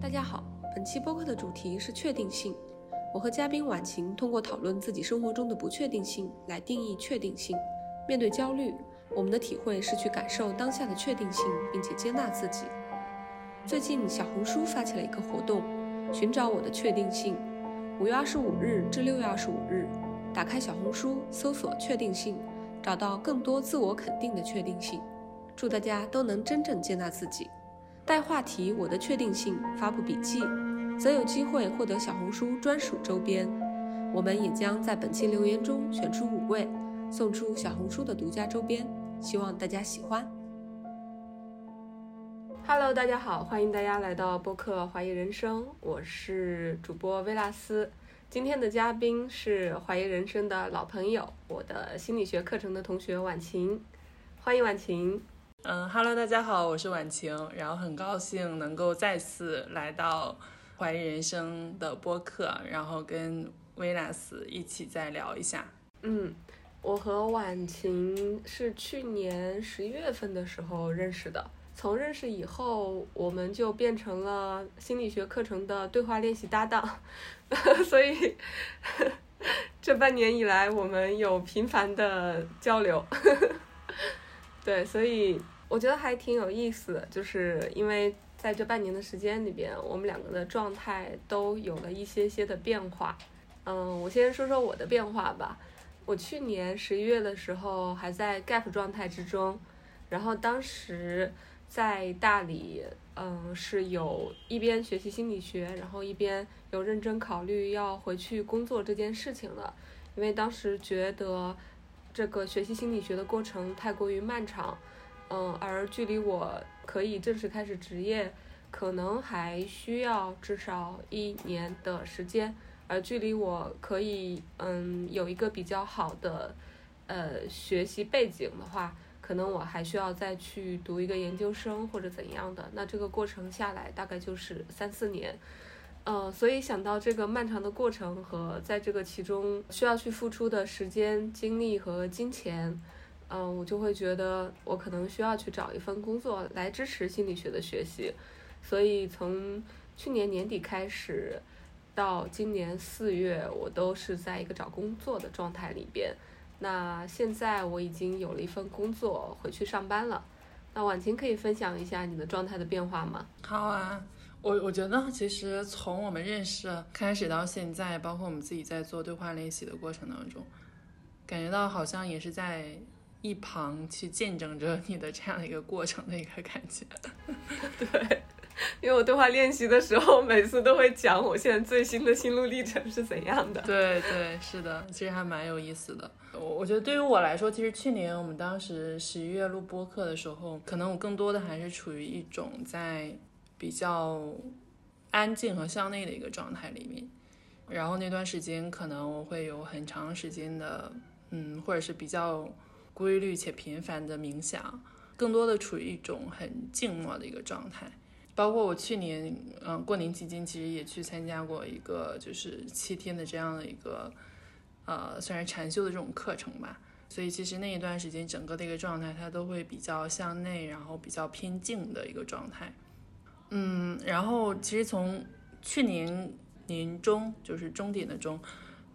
大家好，本期播客的主题是确定性。我和嘉宾婉晴通过讨论自己生活中的不确定性来定义确定性。面对焦虑，我们的体会是去感受当下的确定性，并且接纳自己。最近，小红书发起了一个活动，寻找我的确定性。五月二十五日至六月二十五日，打开小红书，搜索“确定性”，找到更多自我肯定的确定性。祝大家都能真正接纳自己。带话题“我的确定性”发布笔记，则有机会获得小红书专属周边。我们也将在本期留言中选出五位，送出小红书的独家周边，希望大家喜欢。Hello，大家好，欢迎大家来到播客《怀疑人生》，我是主播薇拉斯。今天的嘉宾是《怀疑人生》的老朋友，我的心理学课程的同学婉晴，欢迎婉晴。嗯哈喽大家好，我是婉晴，然后很高兴能够再次来到怀疑人生的播客，然后跟维纳斯一起再聊一下。嗯，我和婉晴是去年十一月份的时候认识的，从认识以后，我们就变成了心理学课程的对话练习搭档，所以 这半年以来，我们有频繁的交流。对，所以。我觉得还挺有意思的，就是因为在这半年的时间里边，我们两个的状态都有了一些些的变化。嗯，我先说说我的变化吧。我去年十一月的时候还在 gap 状态之中，然后当时在大理，嗯，是有一边学习心理学，然后一边有认真考虑要回去工作这件事情了。因为当时觉得这个学习心理学的过程太过于漫长。嗯，而距离我可以正式开始职业，可能还需要至少一年的时间。而距离我可以嗯有一个比较好的呃学习背景的话，可能我还需要再去读一个研究生或者怎样的。那这个过程下来大概就是三四年。嗯，所以想到这个漫长的过程和在这个其中需要去付出的时间、精力和金钱。嗯，我就会觉得我可能需要去找一份工作来支持心理学的学习，所以从去年年底开始到今年四月，我都是在一个找工作的状态里边。那现在我已经有了一份工作，回去上班了。那婉晴可以分享一下你的状态的变化吗？好啊，我我觉得其实从我们认识开始到现在，包括我们自己在做对话练习的过程当中，感觉到好像也是在。一旁去见证着你的这样的一个过程的一个感觉，对，因为我对话练习的时候，每次都会讲我现在最新的心路历程是怎样的。对对，是的，其实还蛮有意思的。我我觉得对于我来说，其实去年我们当时十一月录播课的时候，可能我更多的还是处于一种在比较安静和向内的一个状态里面，然后那段时间可能我会有很长时间的，嗯，或者是比较。规律且频繁的冥想，更多的处于一种很静默的一个状态。包括我去年，嗯，过年期间其实也去参加过一个就是七天的这样的一个，呃，算是禅修的这种课程吧。所以其实那一段时间整个的一个状态，它都会比较向内，然后比较偏静的一个状态。嗯，然后其实从去年年中，就是终点的终，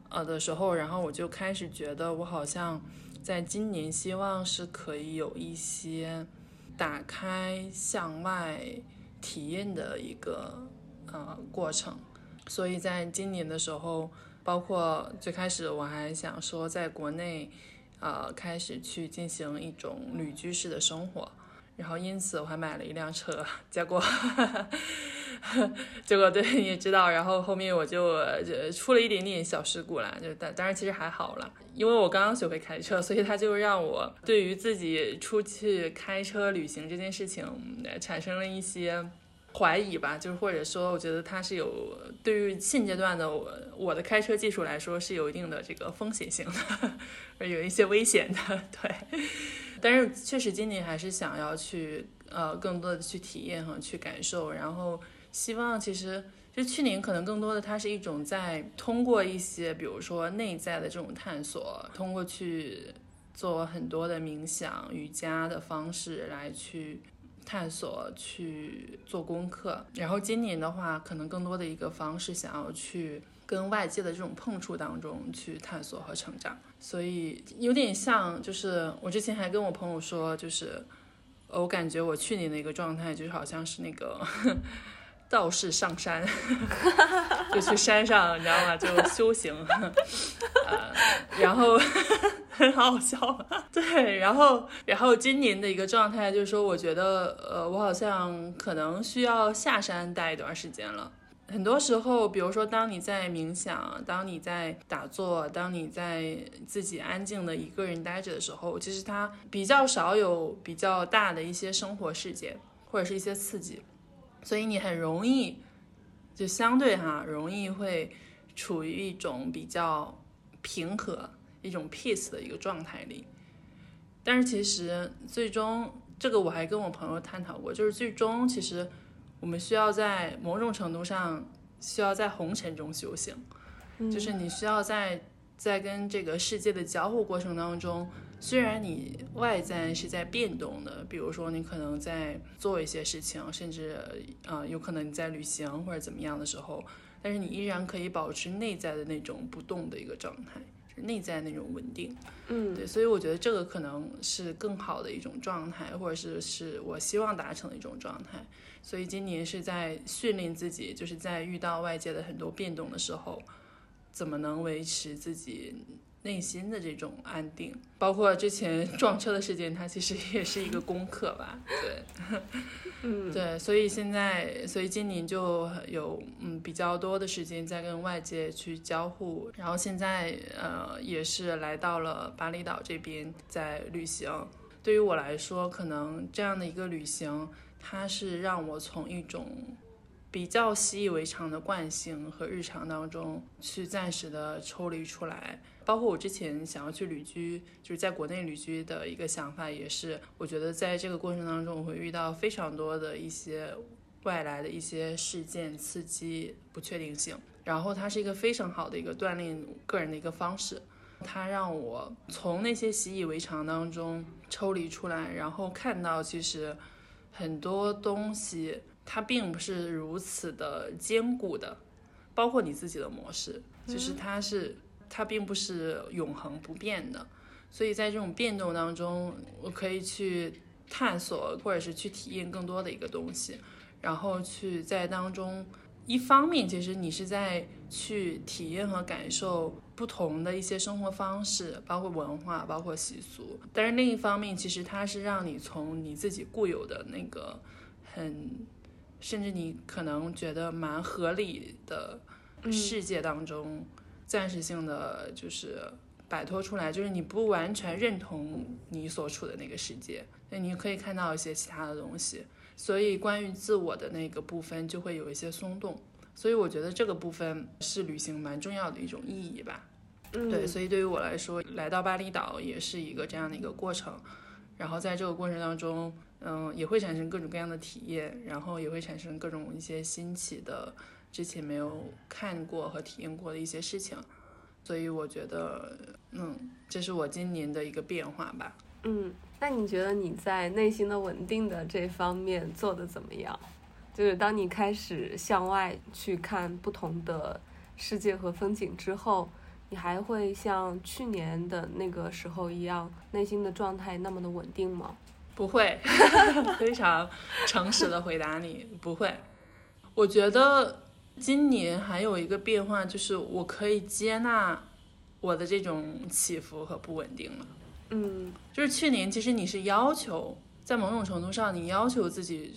呃的时候，然后我就开始觉得我好像。在今年，希望是可以有一些打开向外体验的一个呃过程，所以在今年的时候，包括最开始我还想说，在国内呃开始去进行一种旅居式的生活。然后因此我还买了一辆车，结果，结果对你也知道，然后后面我就就出了一点点小事故啦，就但当然其实还好了，因为我刚刚学会开车，所以他就让我对于自己出去开车旅行这件事情产生了一些怀疑吧，就是或者说我觉得它是有对于现阶段的我我的开车技术来说是有一定的这个风险性的，有一些危险的，对。但是确实，今年还是想要去呃更多的去体验和去感受，然后希望其实就去年可能更多的它是一种在通过一些比如说内在的这种探索，通过去做很多的冥想、瑜伽的方式来去探索、去做功课。然后今年的话，可能更多的一个方式，想要去跟外界的这种碰触当中去探索和成长。所以有点像，就是我之前还跟我朋友说，就是我感觉我去年的一个状态，就是好像是那个。道士上山，就去山上，你知道吗？就修行，呃，然后 很好笑，对，然后，然后今年的一个状态就是说，我觉得，呃，我好像可能需要下山待一段时间了。很多时候，比如说，当你在冥想，当你在打坐，当你在自己安静的一个人待着的时候，其实它比较少有比较大的一些生活事件或者是一些刺激。所以你很容易，就相对哈容易会处于一种比较平和、一种 peace 的一个状态里。但是其实最终，这个我还跟我朋友探讨过，就是最终其实我们需要在某种程度上需要在红尘中修行，就是你需要在在跟这个世界的交互过程当中。虽然你外在是在变动的，比如说你可能在做一些事情，甚至啊有可能你在旅行或者怎么样的时候，但是你依然可以保持内在的那种不动的一个状态，内在那种稳定。嗯，对，所以我觉得这个可能是更好的一种状态，或者是是我希望达成的一种状态。所以今年是在训练自己，就是在遇到外界的很多变动的时候，怎么能维持自己。内心的这种安定，包括之前 撞车的事件，它其实也是一个功课吧。对，嗯，对，所以现在，所以今年就有嗯比较多的时间在跟外界去交互，然后现在呃也是来到了巴厘岛这边在旅行。对于我来说，可能这样的一个旅行，它是让我从一种比较习以为常的惯性和日常当中去暂时的抽离出来。包括我之前想要去旅居，就是在国内旅居的一个想法，也是我觉得在这个过程当中，我会遇到非常多的一些外来的一些事件刺激、不确定性。然后它是一个非常好的一个锻炼个人的一个方式，它让我从那些习以为常当中抽离出来，然后看到其实很多东西它并不是如此的坚固的，包括你自己的模式，就是它是。它并不是永恒不变的，所以在这种变动当中，我可以去探索或者是去体验更多的一个东西，然后去在当中，一方面其实你是在去体验和感受不同的一些生活方式，包括文化，包括习俗，但是另一方面，其实它是让你从你自己固有的那个很，甚至你可能觉得蛮合理的世界当中。暂时性的就是摆脱出来，就是你不完全认同你所处的那个世界，那你可以看到一些其他的东西，所以关于自我的那个部分就会有一些松动，所以我觉得这个部分是旅行蛮重要的一种意义吧。对，所以对于我来说，来到巴厘岛也是一个这样的一个过程，然后在这个过程当中，嗯，也会产生各种各样的体验，然后也会产生各种一些新奇的。之前没有看过和体验过的一些事情，所以我觉得，嗯，这是我今年的一个变化吧。嗯，那你觉得你在内心的稳定的这方面做的怎么样？就是当你开始向外去看不同的世界和风景之后，你还会像去年的那个时候一样，内心的状态那么的稳定吗？不会，非常诚实的回答你，不会。我觉得。今年还有一个变化，就是我可以接纳我的这种起伏和不稳定了。嗯，就是去年其实你是要求，在某种程度上，你要求自己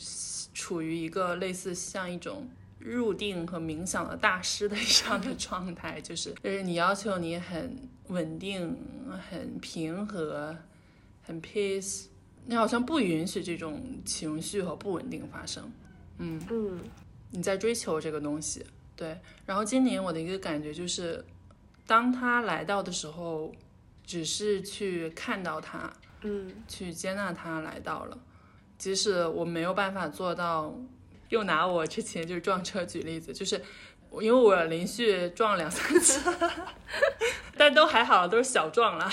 处于一个类似像一种入定和冥想的大师的这样的 状态，就是就是你要求你很稳定、很平和、很 peace，你好像不允许这种情绪和不稳定发生。嗯嗯。你在追求这个东西，对。然后今年我的一个感觉就是，当他来到的时候，只是去看到他，嗯，去接纳他来到了。即使我没有办法做到，又拿我之前就是撞车举例子，就是因为我连续撞了两三次，但都还好，都是小撞了，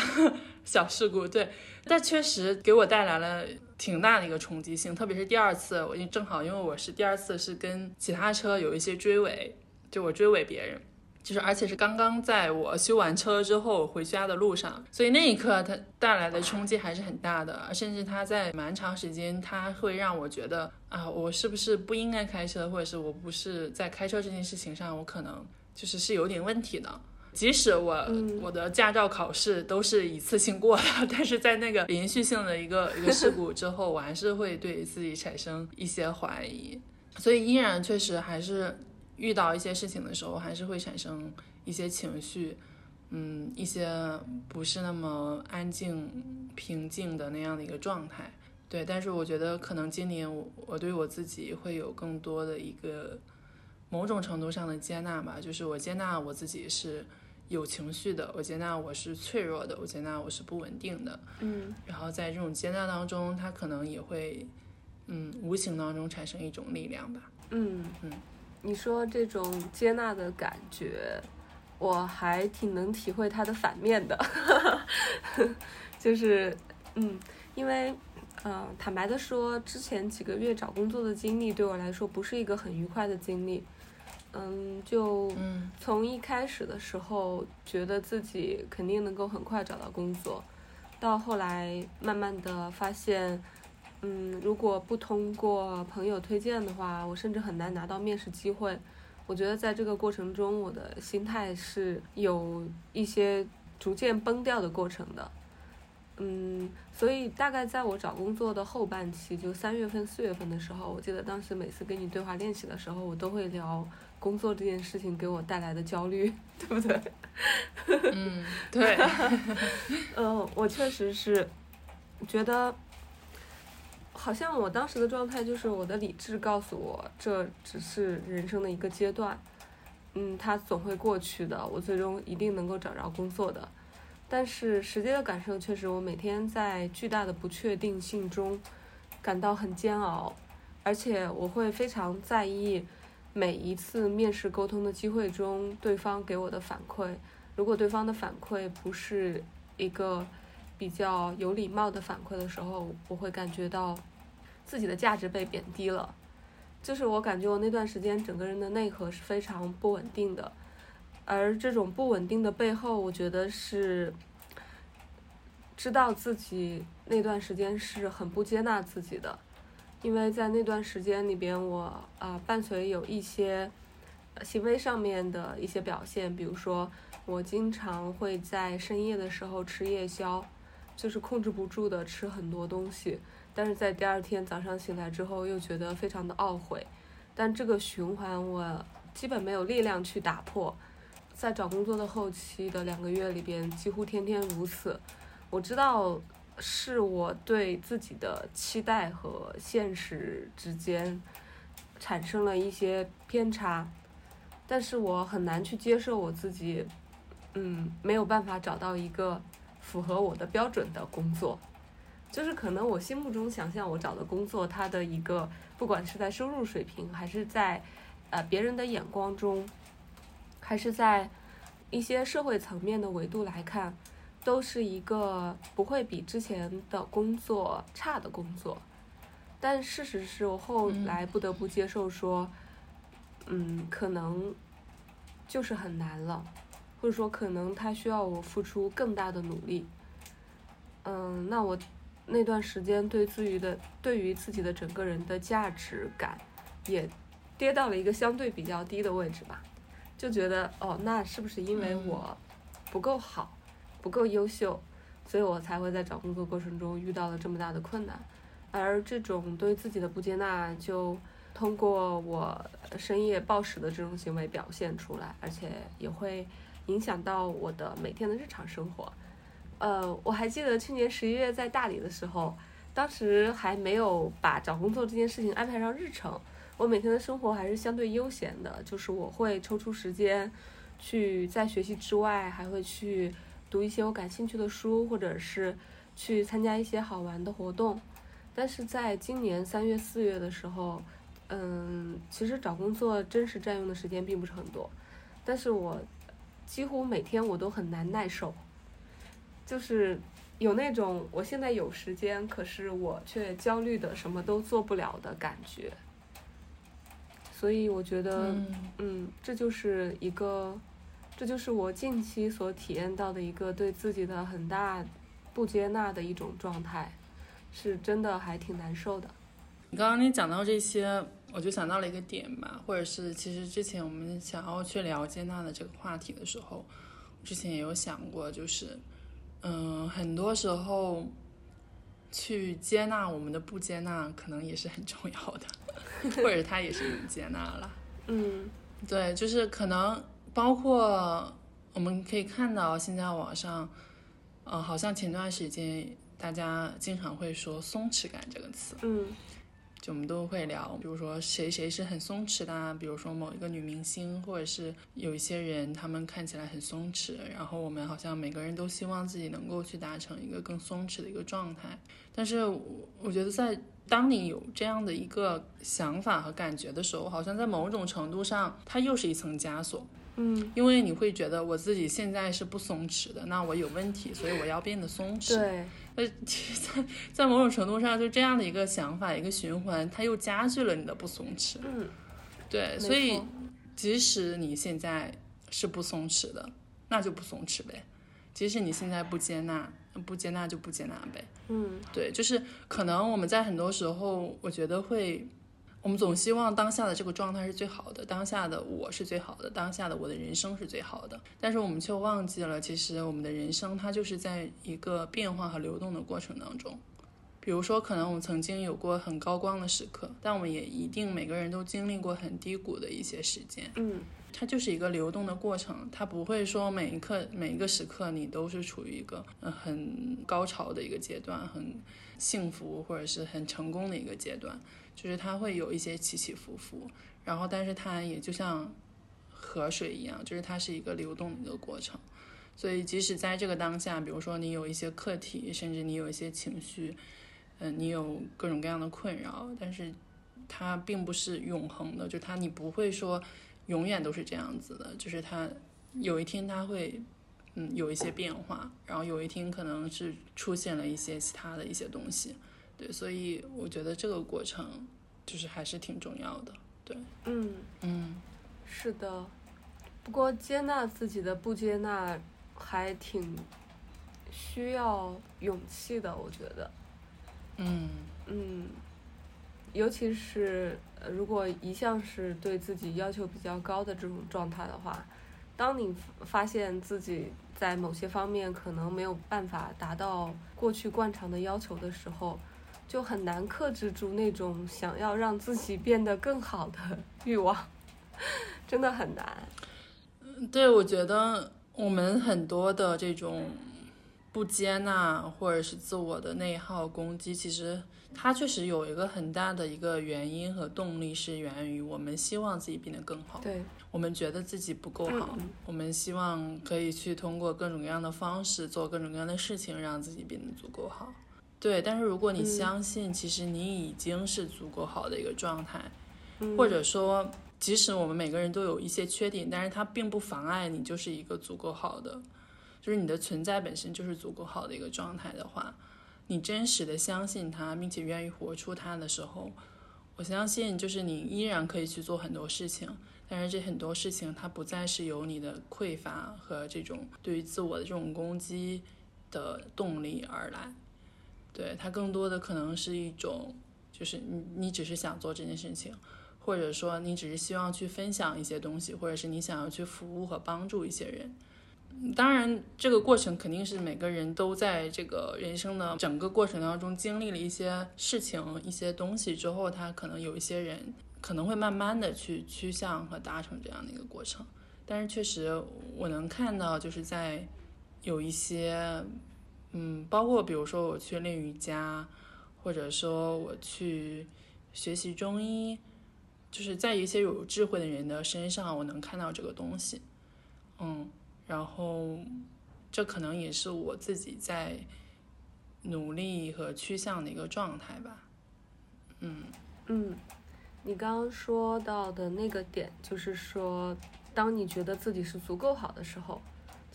小事故。对，但确实给我带来了挺大的一个冲击性，特别是第二次，我正好因为我是第二次是跟其他车有一些追尾，就我追尾别人。就是而且是刚刚在我修完车之后回家的路上，所以那一刻它带来的冲击还是很大的，甚至它在蛮长时间，它会让我觉得啊，我是不是不应该开车，或者是我不是在开车这件事情上，我可能就是是有点问题的。即使我我的驾照考试都是一次性过的，但是在那个连续性的一个一个事故之后，我还是会对自己产生一些怀疑，所以依然确实还是。遇到一些事情的时候，还是会产生一些情绪，嗯，一些不是那么安静、平静的那样的一个状态。对，但是我觉得可能今年我我对我自己会有更多的一个某种程度上的接纳吧，就是我接纳我自己是有情绪的，我接纳我是脆弱的，我接纳我是不稳定的，嗯，然后在这种接纳当中，它可能也会，嗯，无形当中产生一种力量吧，嗯嗯。你说这种接纳的感觉，我还挺能体会它的反面的，就是，嗯，因为，呃，坦白的说，之前几个月找工作的经历对我来说不是一个很愉快的经历，嗯，就从一开始的时候觉得自己肯定能够很快找到工作，到后来慢慢的发现。嗯，如果不通过朋友推荐的话，我甚至很难拿到面试机会。我觉得在这个过程中，我的心态是有一些逐渐崩掉的过程的。嗯，所以大概在我找工作的后半期，就三月份、四月份的时候，我记得当时每次跟你对话练习的时候，我都会聊工作这件事情给我带来的焦虑，对不对？嗯，对。嗯，我确实是觉得。好像我当时的状态就是我的理智告诉我，这只是人生的一个阶段，嗯，它总会过去的，我最终一定能够找着工作的。但是实际的感受却是，我每天在巨大的不确定性中感到很煎熬，而且我会非常在意每一次面试沟通的机会中对方给我的反馈。如果对方的反馈不是一个比较有礼貌的反馈的时候，我会感觉到自己的价值被贬低了。就是我感觉我那段时间整个人的内核是非常不稳定的，而这种不稳定的背后，我觉得是知道自己那段时间是很不接纳自己的，因为在那段时间里边，我啊伴随有一些行为上面的一些表现，比如说我经常会在深夜的时候吃夜宵。就是控制不住的吃很多东西，但是在第二天早上醒来之后又觉得非常的懊悔，但这个循环我基本没有力量去打破。在找工作的后期的两个月里边，几乎天天如此。我知道是我对自己的期待和现实之间产生了一些偏差，但是我很难去接受我自己，嗯，没有办法找到一个。符合我的标准的工作，就是可能我心目中想象我找的工作，它的一个不管是在收入水平，还是在呃别人的眼光中，还是在一些社会层面的维度来看，都是一个不会比之前的工作差的工作。但事实是我后来不得不接受说，嗯，可能就是很难了。或者说，可能他需要我付出更大的努力。嗯，那我那段时间对自己的对于自己的整个人的价值感也跌到了一个相对比较低的位置吧。就觉得哦，那是不是因为我不够好、不够优秀，所以我才会在找工作过程中遇到了这么大的困难？而这种对自己的不接纳，就通过我深夜暴食的这种行为表现出来，而且也会。影响到我的每天的日常生活，呃，我还记得去年十一月在大理的时候，当时还没有把找工作这件事情安排上日程，我每天的生活还是相对悠闲的，就是我会抽出时间，去在学习之外，还会去读一些我感兴趣的书，或者是去参加一些好玩的活动。但是在今年三月四月的时候，嗯，其实找工作真实占用的时间并不是很多，但是我。几乎每天我都很难耐受，就是有那种我现在有时间，可是我却焦虑的什么都做不了的感觉。所以我觉得，嗯嗯，这就是一个，这就是我近期所体验到的一个对自己的很大不接纳的一种状态，是真的还挺难受的。你刚刚你讲到这些，我就想到了一个点吧，或者是其实之前我们想要去聊接纳的这个话题的时候，之前也有想过，就是，嗯，很多时候去接纳我们的不接纳，可能也是很重要的，或者它也是一种接纳了。嗯对，就是可能包括我们可以看到现在网上，呃，好像前段时间大家经常会说“松弛感”这个词。嗯就我们都会聊，比如说谁谁是很松弛的啊，比如说某一个女明星，或者是有一些人，他们看起来很松弛，然后我们好像每个人都希望自己能够去达成一个更松弛的一个状态。但是我我觉得在当你有这样的一个想法和感觉的时候，好像在某种程度上，它又是一层枷锁，嗯，因为你会觉得我自己现在是不松弛的，那我有问题，所以我要变得松弛。对，呃，其实在 在某种程度上，就这样的一个想法，一个循环，它又加剧了你的不松弛。嗯，对，所以即使你现在是不松弛的，那就不松弛呗；即使你现在不接纳，不接纳就不接纳呗。嗯对，就是可能我们在很多时候，我觉得会，我们总希望当下的这个状态是最好的，当下的我是最好的，当下的我的人生是最好的，但是我们却忘记了，其实我们的人生它就是在一个变化和流动的过程当中。比如说，可能我们曾经有过很高光的时刻，但我们也一定每个人都经历过很低谷的一些时间。嗯它就是一个流动的过程，它不会说每一刻每一个时刻你都是处于一个呃很高潮的一个阶段，很幸福或者是很成功的一个阶段，就是它会有一些起起伏伏，然后但是它也就像河水一样，就是它是一个流动的一个过程。所以即使在这个当下，比如说你有一些课题，甚至你有一些情绪，嗯、你有各种各样的困扰，但是它并不是永恒的，就它你不会说。永远都是这样子的，就是它有一天它会，嗯，有一些变化，然后有一天可能是出现了一些其他的一些东西，对，所以我觉得这个过程就是还是挺重要的，对，嗯，嗯是的。不过接纳自己的不接纳还挺需要勇气的，我觉得。嗯嗯，尤其是呃如果一向是对自己要求比较高的这种状态的话，当你发现自己在某些方面可能没有办法达到过去惯常的要求的时候，就很难克制住那种想要让自己变得更好的 欲望，真的很难。对，我觉得我们很多的这种不接纳或者是自我的内耗攻击，其实它确实有一个很大的一个原因和动力，是源于我们希望自己变得更好。对，我们觉得自己不够好，嗯我们希望可以去通过各种各样的方式做各种各样的事情，让自己变得足够好。对，但是如果你嗯。相信，其实你已经是足够好的一个状态，嗯。或者说，即使我们每个人都有一些缺点，但是它并不妨碍你就是一个足够好的，就是你的存在本身就是足够好的一个状态的话，你真实的相信它，并且愿意活出它的时候，我相信就是你依然可以去做很多事情，但是这很多事情它不再是由你的匮乏和这种对于自我的这种攻击的动力而来，对它更多的可能是一种，就是你你只是想做这件事情。或者说你只是希望去分享一些东西，或者是你想要去服务和帮助一些人。当然，这个过程肯定是每个人都在这个人生的整个过程当中经历了一些事情、一些东西之后，他可能有一些人可能会慢慢的去趋向和达成这样的一个过程。但是确实，我能看到就是在有一些，嗯，包括比如说我去练瑜伽，或者说我去学习中医。就是在一些有智慧的人的身上，我能看到这个东西，嗯，然后这可能也是我自己在努力和趋向的一个状态吧，嗯嗯，你刚刚说到的那个点，就是说，当你觉得自己是足够好的时候，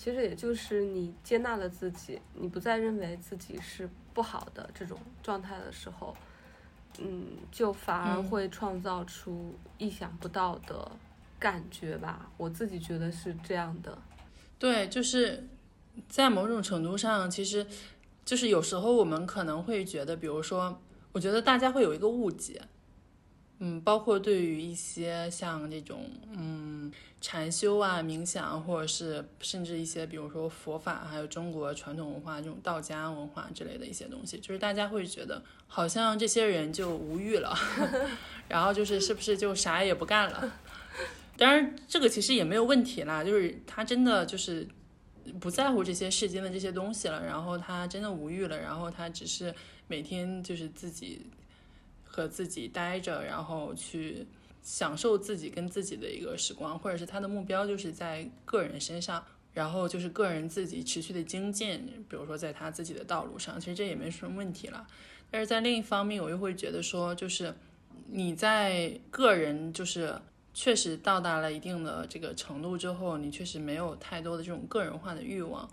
其实也就是你接纳了自己，你不再认为自己是不好的这种状态的时候，嗯，就反而嗯会创造出意想不到的感觉吧。我自己觉得是这样的。对，就是在某种程度上，其实就是有时候我们可能会觉得，比如说，我觉得大家会有一个误解，嗯，包括对于一些像这种嗯禅修啊、冥想，或者是甚至一些比如说佛法，还有中国传统文化这种道家文化之类的一些东西，就是大家会觉得好像这些人就无欲了，然后就是是不是就啥也不干了？当然，这个其实也没有问题啦，就是他真的就是不在乎这些世间的这些东西了，然后他真的无欲了，然后他只是每天就是自己和自己待着，然后去享受自己跟自己的一个时光，或者是他的目标就是在个人身上，然后就是个人自己持续的精进，比如说在他自己的道路上，其实这也没什么问题了。但是在另一方面，我又会觉得说，就是你在个人就是确实到达了一定的这个程度之后，你确实没有太多的这种个人化的欲望，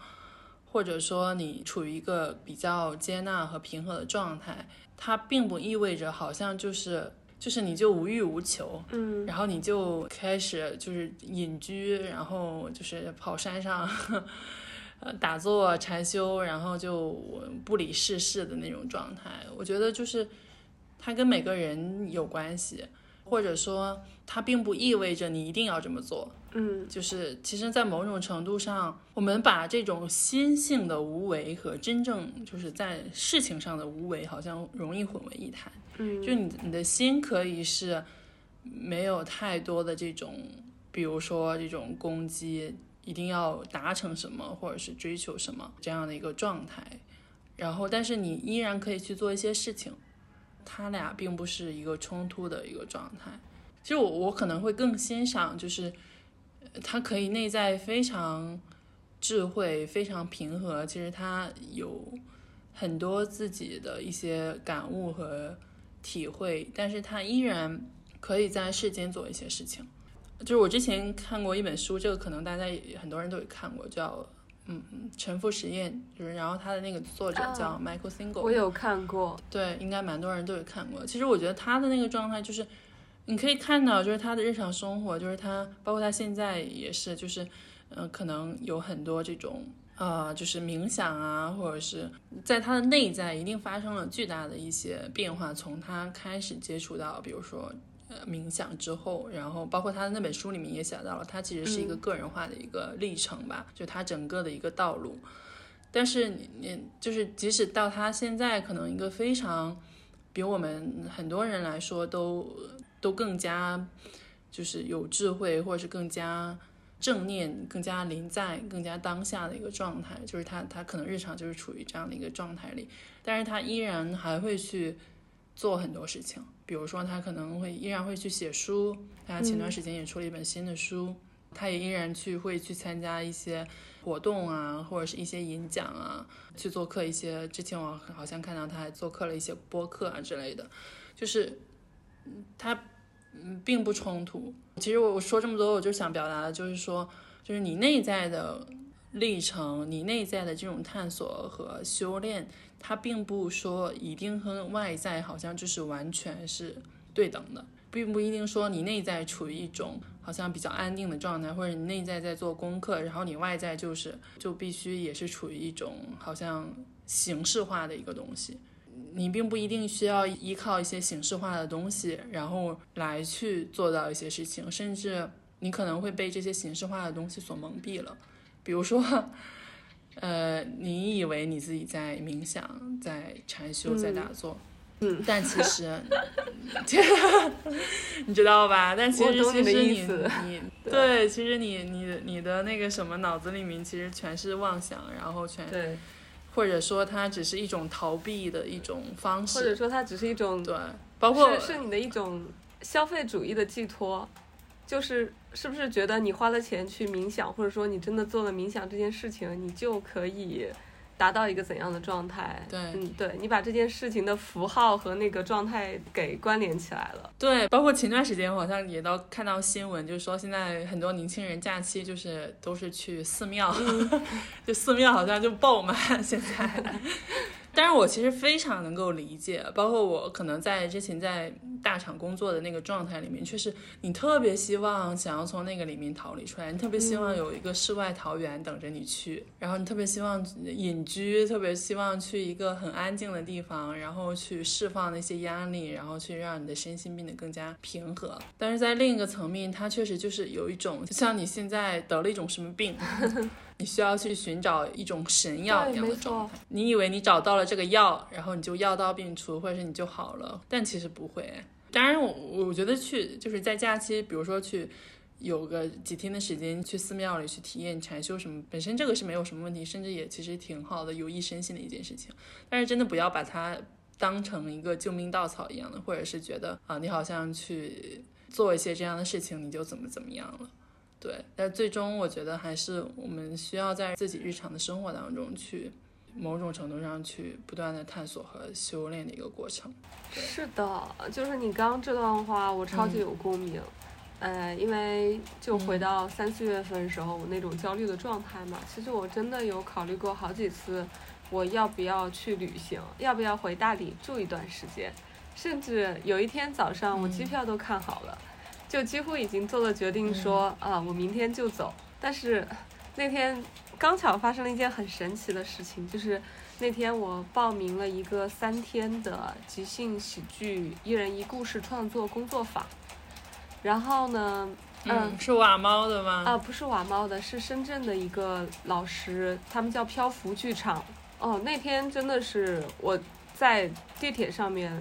或者说你处于一个比较接纳和平和的状态，它并不意味着好像就是就是你就无欲无求，嗯，然后你就开始就是隐居，然后就是跑山上，呃，打坐禅修，然后就不理世事的那种状态。我觉得就是它跟每个人有关系，或者说它并不意味着你一定要这么做。嗯，就是其实，在某种程度上，我们把这种心性的无为和真正就是在事情上的无为，好像容易混为一谈。嗯，就你你的心可以是没有太多的这种，比如说这种攻击，一定要达成什么，或者是追求什么这样的一个状态。然后，但是你依然可以去做一些事情，它俩并不是一个冲突的一个状态。其实我我可能会更欣赏，就是呃它可以内在非常智慧、非常平和，其实他有很多自己的一些感悟和体会，但是他依然可以在世间做一些事情。就是我之前看过一本书，这个可能大家也很多人都有看过，叫嗯嗯《沉浮实验》，就是然后他的那个作者叫 Michael Single，、我有看过。对，应该蛮多人都有看过。其实我觉得他的那个状态，就是你可以看到，就是他的日常生活，就是他包括他现在也是，就是嗯、呃可能有很多这种呃，就是冥想啊，或者是在他的内在一定发生了巨大的一些变化。从他开始接触到，比如说。呃，冥想之后，然后包括他的那本书里面也写到了，他其实是一个个人化的一个历程吧，就他整个的一个道路。但是你你就是即使到他现在可能一个非常比我们很多人来说都都更加就是有智慧，或者是更加正念、更加临在、更加当下的一个状态，就是他他可能日常就是处于这样的一个状态里，但是他依然还会去做很多事情，比如说他可能会依然会去写书，他前段时间也出了一本新的书，他也依然去会去参加一些活动啊，或者是一些演讲啊，去做客一些。之前我好像看到他还做客了一些播客啊之类的，就是它嗯并不冲突。其实我我说这么多，我就想表达的就是说，就是你内在的历程，你内在的这种探索和修炼，它并不说一定和外在好像就是完全是对等的。并不一定说你内在处于一种好像比较安定的状态，或者你内在在做功课，然后你外在就是就必须也是处于一种好像形式化的一个东西。你并不一定需要依靠一些形式化的东西，然后来去做到一些事情，甚至你可能会被这些形式化的东西所蒙蔽了。比如说，呃，你以为你自己在冥想、在禅修、在打坐，嗯，但其实，你知道吧？但其实其实你你对对，其实你你你的那个什么脑子里面其实全是妄想，然后全对，或者说它只是一种逃避的一种方式。或者，说它只是一种对，包括是是你的一种消费主义的寄托，就是是不是觉得你花了钱去冥想，或者说你真的做了冥想这件事情，你就可以达到一个怎样的状态。对，嗯，对你把这件事情的符号和那个状态给关联起来了。对，包括前段时间我好像也都看到新闻，就是说现在很多年轻人假期就是都是去寺庙，就寺庙好像就爆满现在。但是我其实非常能够理解，包括我可能在之前在大厂工作的那个状态里面，确实你特别希望想要从那个里面逃离出来，你特别希望有一个世外桃源等着你去，然后你特别希望隐居，特别希望去一个很安静的地方，然后去释放那些压力，然后去让你的身心变得更加平和。但是在另一个层面，它确实就是有一种，像你现在得了一种什么病。你需要去寻找一种神药一样的状态。你以为你找到了这个药，然后你就药到病除，或者是你就好了，但其实不会。当然，我我觉得去就是在假期，比如说去有个几天的时间去寺庙里去体验禅修什么，本身这个是没有什么问题，甚至也其实挺好的，有益身心的一件事情。但是真的不要把它当成一个救命稻草一样的，或者是觉得啊，你好像去做一些这样的事情，你就怎么怎么样了。对，但最终我觉得还是我们需要在自己日常的生活当中去，某种程度上去不断的探索和修炼的一个过程。是的，就是你刚刚这段话，我超级有共鸣。呃，因为就回到三四月份时候我那种焦虑的状态嘛，其实我真的有考虑过好几次，我要不要去旅行，要不要回大理住一段时间，甚至有一天早上我机票都看好了。就几乎已经做了决定，说啊，我明天就走。但是那天刚巧发生了一件很神奇的事情，就是那天我报名了一个三天的即兴喜剧一人一故事创作工作坊。然后呢，嗯，是瓦猫的吗？啊，不是瓦猫的，是深圳的一个老师，他们叫漂浮剧场。哦，那天真的是我在地铁上面。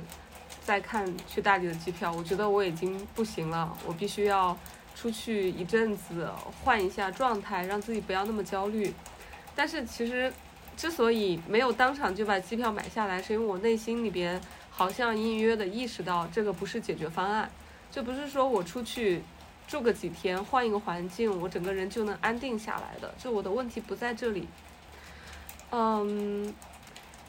再看去大理的机票，我觉得我已经不行了，我必须要出去一阵子，换一下状态，让自己不要那么焦虑。但是其实，之所以没有当场就把机票买下来，是因为我内心里边好像隐隐约的意识到这个不是解决方案，这不是说我出去住个几天，换一个环境，我整个人就能安定下来的。就我的问题不在这里。嗯。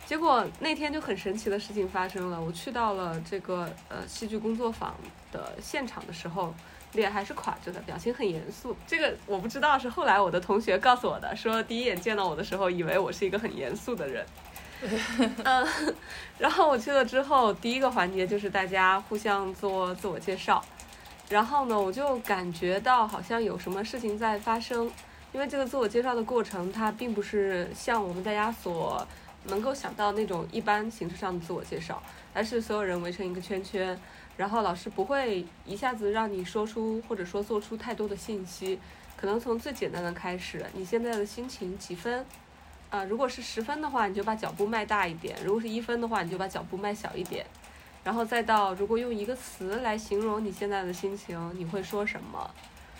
结果那天就很神奇的事情发生了，我去到了这个呃戏剧工作坊的现场的时候，脸还是垮着的，表情很严肃。这个我不知道，是后来我的同学告诉我的，说第一眼见到我的时候，以为我是一个很严肃的人。嗯，然后我去了之后，第一个环节就是大家互相做自我介绍，然后呢，我就感觉到好像有什么事情在发生，因为这个自我介绍的过程，它并不是像我们大家所。能够想到那种一般形式上的自我介绍，而是所有人围成一个圈圈，然后老师不会一下子让你说出或者说做出太多的信息，可能从最简单的开始，你现在的心情几分？啊，如果是十分的话，你就把脚步迈大一点；如果是一分的话，你就把脚步迈小一点。然后再到，如果用一个词来形容你现在的心情，你会说什么？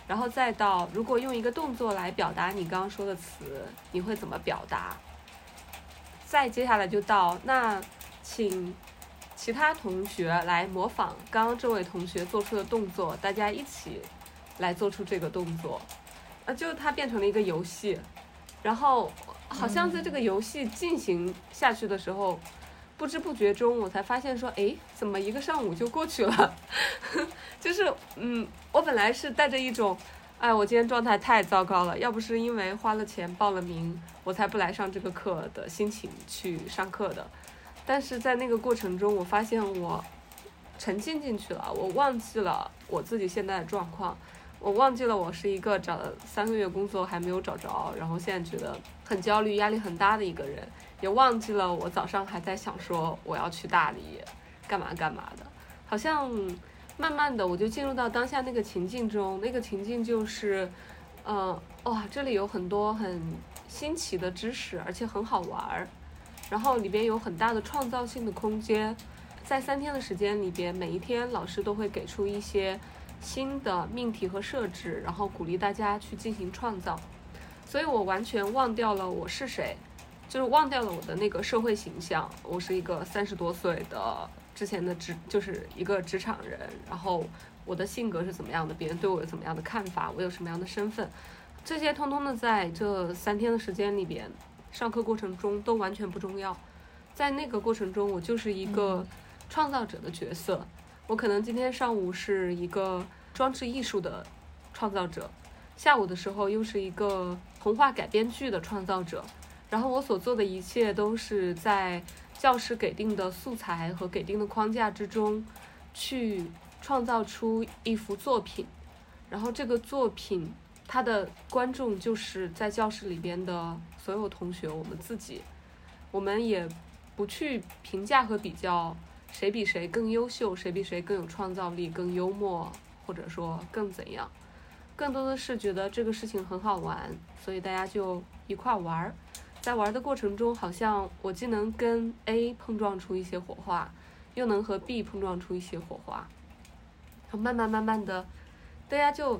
然后再到，如果用一个动作来表达你刚刚说的词，你会怎么表达？再接下来就到那，请其他同学来模仿刚刚这位同学做出的动作，大家一起来做出这个动作，啊，就它变成了一个游戏，然后好像在这个游戏进行下去的时候，不知不觉中我才发现说，哎，怎么一个上午就过去了？就是嗯，我本来是带着一种。哎，我今天状态太糟糕了，要不是因为花了钱报了名，我才不来上这个课的心情去上课的。但是在那个过程中，我发现我沉浸进去了，我忘记了我自己现在的状况，我忘记了我是一个找了三个月工作还没有找着，然后现在觉得很焦虑、压力很大的一个人，也忘记了我早上还在想说我要去大理干嘛干嘛的，好像。慢慢的，我就进入到当下那个情境中，那个情境就是，呃，哇，这里有很多很新奇的知识，而且很好玩儿，然后里边有很大的创造性的空间，在三天的时间里边，每一天老师都会给出一些新的命题和设置，然后鼓励大家去进行创造，所以我完全忘掉了我是谁，就是忘掉了我的那个社会形象，我是一个三十多岁的。之前的职就是一个职场人，然后我的性格是怎么样的，别人对我有怎么样的看法，我有什么样的身份，这些通通的在这三天的时间里边上课过程中都完全不重要。在那个过程中，我就是一个创造者的角色。我可能今天上午是一个装置艺术的创造者，下午的时候又是一个童话改编剧的创造者。然后我所做的一切都是在教师给定的素材和给定的框架之中，去创造出一幅作品。然后这个作品，它的观众就是在教室里边的所有同学，我们自己，我们也。不去评价和比较谁比谁更优秀，谁比谁更有创造力、更幽默，或者说更怎样，更多的是觉得这个事情很好玩，所以大家就一块玩儿。在玩的过程中，好像我既能跟 A 碰撞出一些火花，又能和 B 碰撞出一些火花。然后慢慢慢慢的，大家就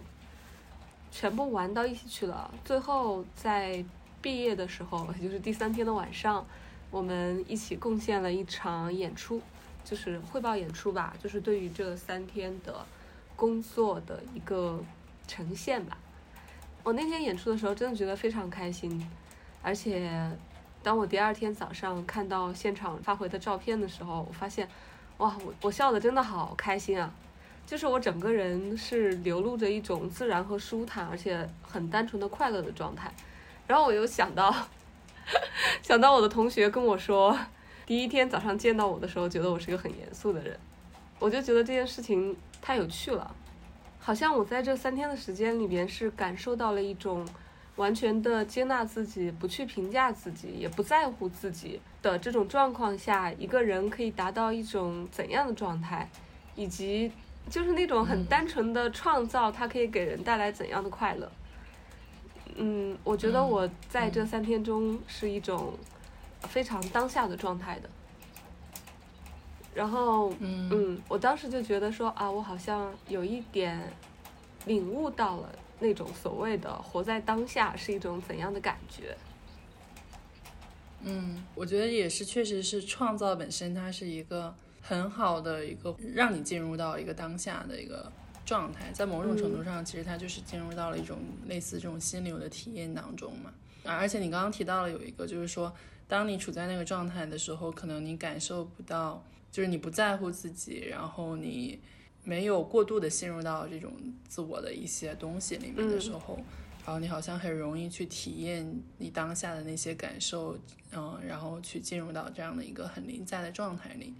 全部玩到一起去了。最后在毕业的时候，也 就是第三天的晚上。我们一起贡献了一场演出，就是汇报演出吧，就是对于这三天的工作的一个呈现吧。我那天演出的时候，真的觉得非常开心，而且当我第二天早上看到现场发回的照片的时候，我发现，哇，我我笑的真的好开心啊！就是我整个人是流露着一种自然和舒坦，而且很单纯的快乐的状态。然后我又想到。想到我的同学跟我说，第一天早上见到我的时候，觉得我是个很严肃的人，我就觉得这件事情太有趣了，好像我在这三天的时间里边是感受到了一种完全的接纳自己，不去评价自己，也不在乎自己的这种状况下，一个人可以达到一种怎样的状态，以及就是那种很单纯的创造，它可以给人带来怎样的快乐。嗯，我觉得我在这三天中是一种非常当下的状态的。然后，嗯，我当时就觉得说啊，我好像有一点领悟到了那种所谓的活在当下是一种怎样的感觉。嗯，我觉得也是，确实是创造本身，它是一个很好的一个让你进入到一个当下的一个。状态在某种程度上，其实它就是进入到了一种类似这种心流的体验当中嘛。啊，而且你刚刚提到了有一个，就是说，当你处在那个状态的时候，可能你感受不到，就是你不在乎自己，然后你没有过度的陷入到这种自我的一些东西里面的时候，然后你好像很容易去体验你当下的那些感受，嗯，然后去进入到这样的一个很临在的状态里。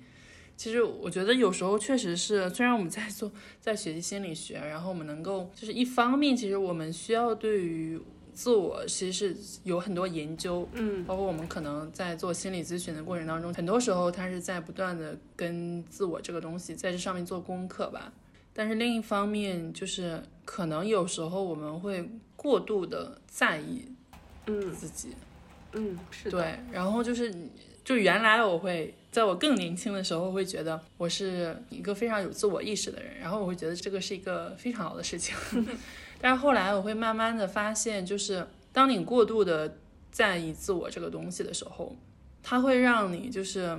其实我觉得有时候确实是，虽然我们在做在学习心理学，然后我们能够就是一方面，其实我们需要对于自我其实是有很多研究，嗯，包括我们可能在做心理咨询的过程当中，很多时候他是在不断的跟自我这个东西在这上面做功课吧。但是另一方面，就是可能有时候我们会过度的在意，嗯，自己，嗯，是的，对，然后就是就原来我会。在我更年轻的时候，会觉得我是一个非常有自我意识的人，然后我会觉得这个是一个非常好的事情。但是后来我会慢慢的发现，就是当你过度的在意自我这个东西的时候，它会让你就是，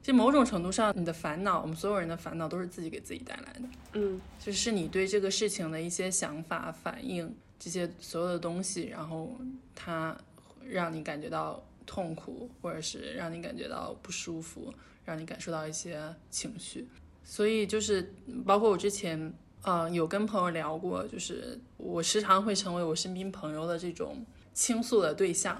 其实某种程度上，你的烦恼，我们所有人的烦恼都是自己给自己带来的。嗯，就是你对这个事情的一些想法、反应这些所有的东西，然后它让你感觉到。痛苦，或者是让你感觉到不舒服，让你感受到一些情绪，所以就是包括我之前，嗯，有跟朋友聊过，就是我时常会成为我身边朋友的这种倾诉的对象，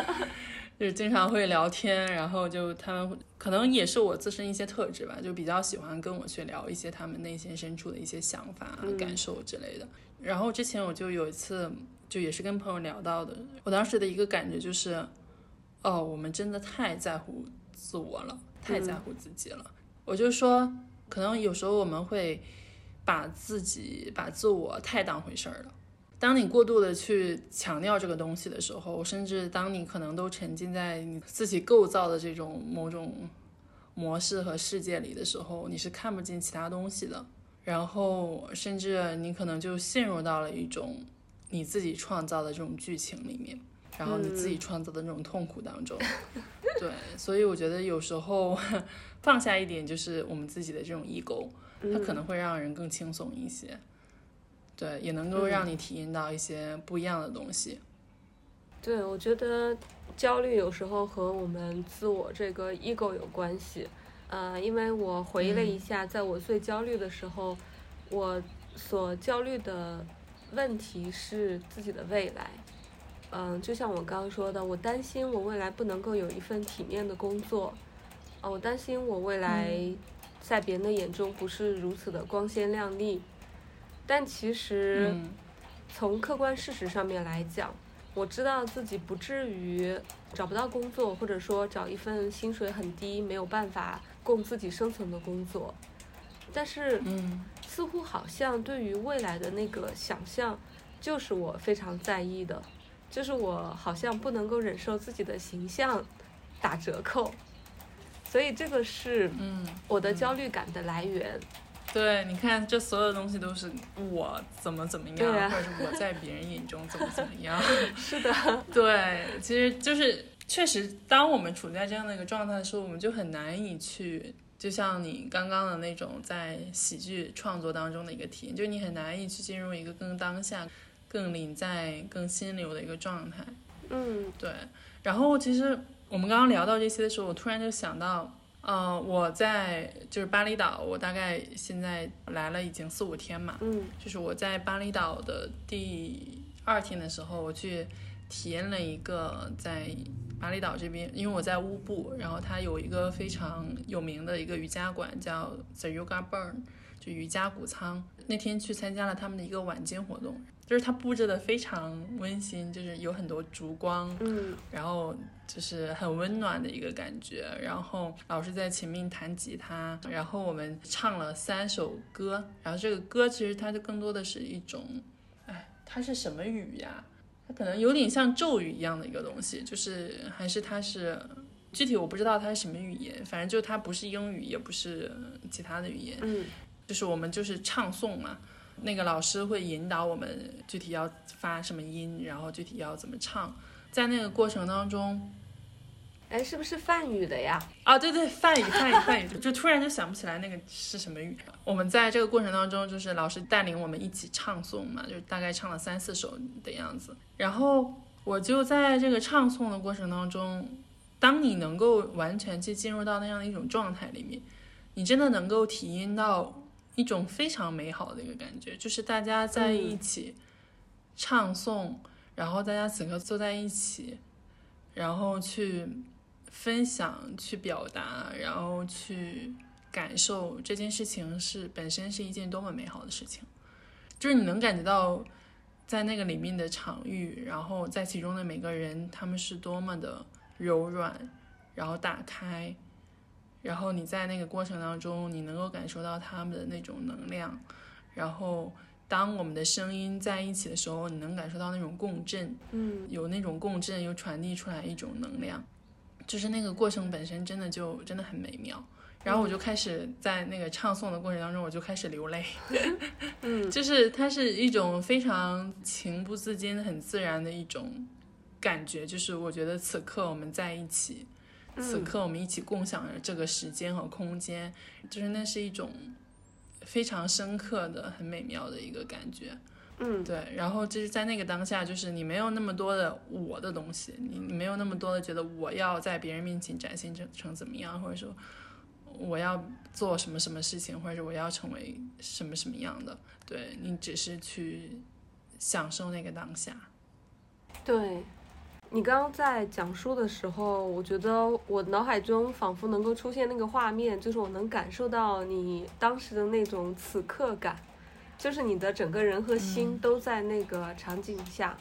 就是经常会聊天，然后就他们可能也是我自身一些特质吧，就比较喜欢跟我去聊一些他们内心深处的一些想法、感受之类的。然后之前我就有一次，就也是跟朋友聊到的，我当时的一个感觉就是。哦，我们真的太在乎自我了，太在乎自己了。我就说，可能有时候我们会把自己、把自我太当回事儿了。当你过度的去强调这个东西的时候，甚至当你可能都沉浸在你自己构造的这种某种模式和世界里的时候，你是看不见其他东西的。然后，甚至你可能就陷入到了一种你自己创造的这种剧情里面。然后你自己创造的那种痛苦当中，对，所以我觉得有时候 放下一点，就是我们自己的这种 ego，它可能会让人更轻松一些，对，也能够让你体验到一些不一样的东西。对，我觉得焦虑有时候和我们自我这个 ego 有关系。呃，因为我回忆了一下，在我最焦虑的时候，我所焦虑的问题是自己的未来。嗯，就像我刚刚说的，我担心我未来不能够有一份体面的工作，啊，我担心我未来在别人的眼中不是如此的光鲜亮丽。但其实，从客观事实上面来讲，我知道自己不至于找不到工作，或者说找一份薪水很低、没有办法供自己生存的工作。但是，嗯，似乎好像对于未来的那个想象，就是我非常在意的。就是我好像不能够忍受自己的形象打折扣，所以这个是嗯我的焦虑感的来源。对，你看，这所有东西都是我怎么怎么样，或者是我在别人眼中怎么怎么样。是的，对，其实就是确实，当我们处在这样的一个状态的时候，我们就很难以去，就像你刚刚的那种在喜剧创作当中的一个体验，就是你很难以去进入一个更当下。更临在、更心流的一个状态，嗯，对。然后其实我们刚刚聊到这些的时候，我突然就想到，呃，我在就是巴厘岛，我大概现在来了已经四五天嘛，嗯，就是我在巴厘岛的第二天的时候，我去体验了一个在巴厘岛这边，因为我在乌布，然后它有一个非常有名的一个瑜伽馆叫 The Yoga Burn，就瑜伽谷仓。那天去参加了他们的一个晚间活动。就是他布置的非常温馨，就是有很多烛光，嗯，然后就是很温暖的一个感觉。然后老师在前面弹吉他，然后我们唱了三首歌。然后这个歌其实它就更多的是一种，哎，它是什么语呀？它可能有点像咒语一样的一个东西，就是还是它是具体我不知道它是什么语言，反正就它不是英语，也不是其他的语言，嗯，就是我们就是唱诵嘛。那个老师会引导我们具体要发什么音，然后具体要怎么唱，在那个过程当中，哎，是不是梵语的呀？啊，对对，梵语，梵语，梵语，就突然就想不起来那个是什么语。我们在这个过程当中，就是老师带领我们一起唱诵嘛，就大概唱了三四首的样子。然后我就在这个唱诵的过程当中，当你能够完全去进入到那样的一种状态里面，你真的能够体验到。一种非常美好的一个感觉，就是大家在一起唱诵，然后大家此刻坐在一起，然后去分享、去表达，然后去感受这件事情是本身是一件多么美好的事情。就是你能感觉到在那个里面的场域，然后在其中的每个人，他们是多么的柔软，然后打开。然后你在那个过程当中，你能够感受到他们的那种能量。然后当我们的声音在一起的时候，你能感受到那种共振，嗯，有那种共振又传递出来一种能量，就是那个过程本身真的就真的很美妙。然后我就开始在那个唱诵的过程当中，我就开始流泪，嗯，就是它是一种非常情不自禁、很自然的一种感觉，就是我觉得此刻我们在一起。此刻我们一起共享着这个时间和空间，就是那是一种非常深刻的、很美妙的一个感觉。嗯，对。然后就是在那个当下，就是你没有那么多的我的东西，你你没有那么多的觉得我要在别人面前展现成成怎么样，或者说我要做什么什么事情，或者是我要成为什么什么样的。对你只是去享受那个当下。对。你刚刚在讲述的时候，我觉得我脑海中仿佛能够出现那个画面，就是我能感受到你当时的那种此刻感，就是你的整个人和心都在那个场景下，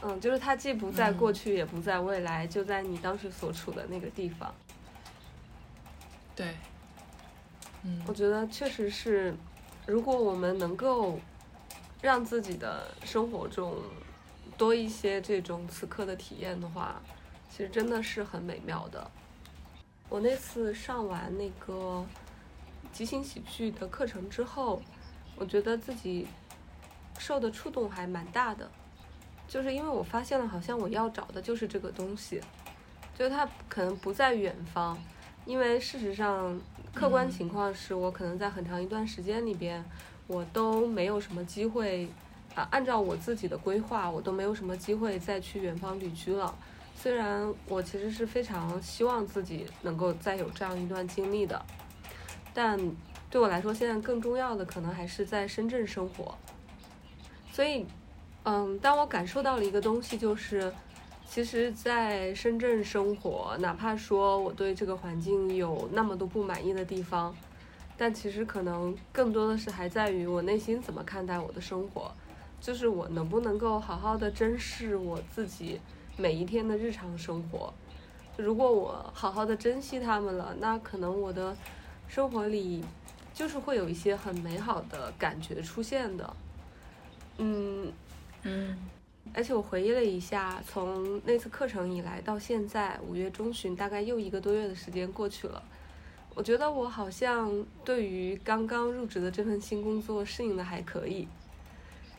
嗯，就是它既不在过去，也不在未来，就在你当时所处的那个地方。对，嗯，我觉得确实是，如果我们能够让自己的生活中。多一些这种此刻的体验的话，其实真的是很美妙的。我那次上完那个即兴喜剧的课程之后，我觉得自己受的触动还蛮大的，就是因为我发现了，好像我要找的就是这个东西，就是它可能不在远方，因为事实上客观情况是我可能在很长一段时间里边，我都没有什么机会。啊，按照我自己的规划，我都没有什么机会再去远方旅居了。虽然我其实是非常希望自己能够再有这样一段经历的，但对我来说，现在更重要的可能还是在深圳生活。所以，嗯，当我感受到了一个东西，就是其实，在深圳生活，哪怕说我对这个环境有那么多不满意的地方，但其实可能更多的是还在于我内心怎么看待我的生活，就是我能不能够好好的珍视我自己。每一天的日常生活，如果我好好的珍惜他们了，那可能我的生活里就是会有一些很美好的感觉出现的。嗯嗯，而且我回忆了一下，从那次课程以来到现在五月中旬，大概又一个多月的时间过去了。我觉得我好像对于刚刚入职的这份新工作适应的还可以，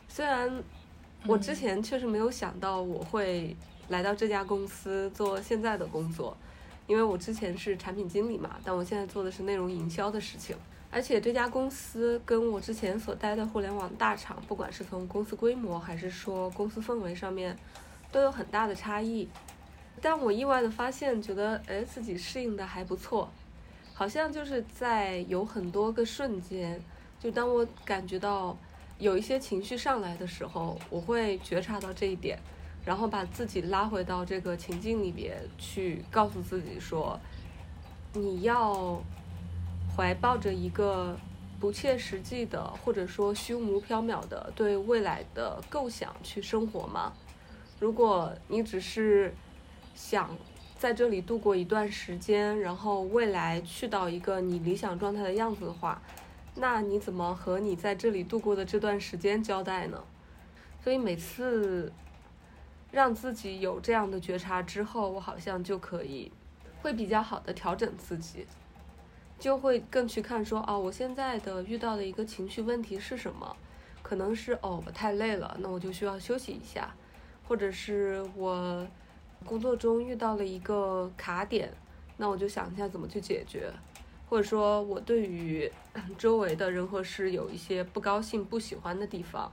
虽然我之前确实没有想到我会。来到这家公司做现在的工作，因为我之前是产品经理嘛，但我现在做的是内容营销的事情。而且这家公司跟我之前所待的互联网大厂，不管是从公司规模还是说公司氛围上面，都有很大的差异。但我意外的发现，觉得哎自己适应的还不错，好像就是在有很多个瞬间，就当我感觉到有一些情绪上来的时候，我会觉察到这一点。然后把自己拉回到这个情境里边去，告诉自己说，你要怀抱着一个不切实际的，或者说虚无缥缈的对未来的构想去生活吗？如果你只是想在这里度过一段时间，然后未来去到一个你理想状态的样子的话，那你怎么和你在这里度过的这段时间交代呢？所以每次。让自己有这样的觉察之后，我好像就可以会比较好的调整自己，就会更去看说，哦，我现在的遇到的一个情绪问题是什么？可能是哦，我太累了，那我就需要休息一下，或者是我工作中遇到了一个卡点，那我就想一下怎么去解决，或者说我对于周围的人和事有一些不高兴、不喜欢的地方，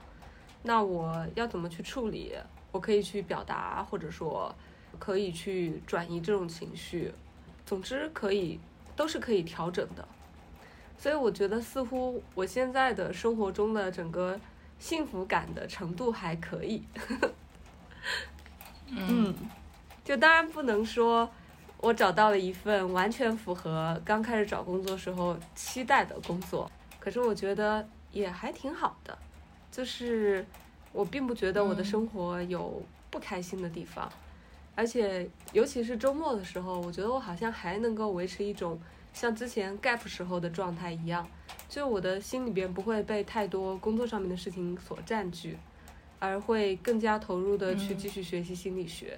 那我要怎么去处理？我可以去表达，或者说可以去转移这种情绪，总之可以都是可以调整的。所以我觉得似乎我现在的生活中的整个幸福感的程度还可以。嗯，就当然不能说我找到了一份完全符合刚开始找工作时候期待的工作，可是我觉得也还挺好的，就是。我并不觉得我的生活有不开心的地方，而且尤其是周末的时候，我觉得我好像还能够维持一种像之前 gap 时候的状态一样，就我的心里边不会被太多工作上面的事情所占据，而会更加投入的去继续学习心理学，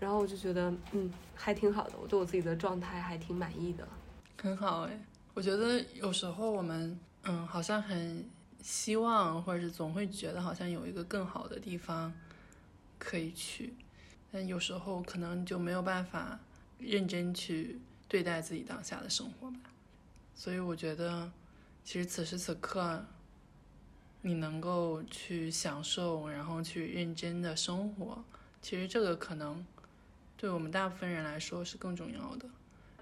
然后我就觉得嗯还挺好的，我对我自己的状态还挺满意的，很好哎，我觉得有时候我们嗯好像很。希望，或者是总会觉得好像有一个更好的地方可以去，但有时候可能就没有办法认真去对待自己当下的生活吧。所以我觉得，其实此时此刻，你能够去享受，然后去认真的生活，其实这个可能对我们大部分人来说是更重要的。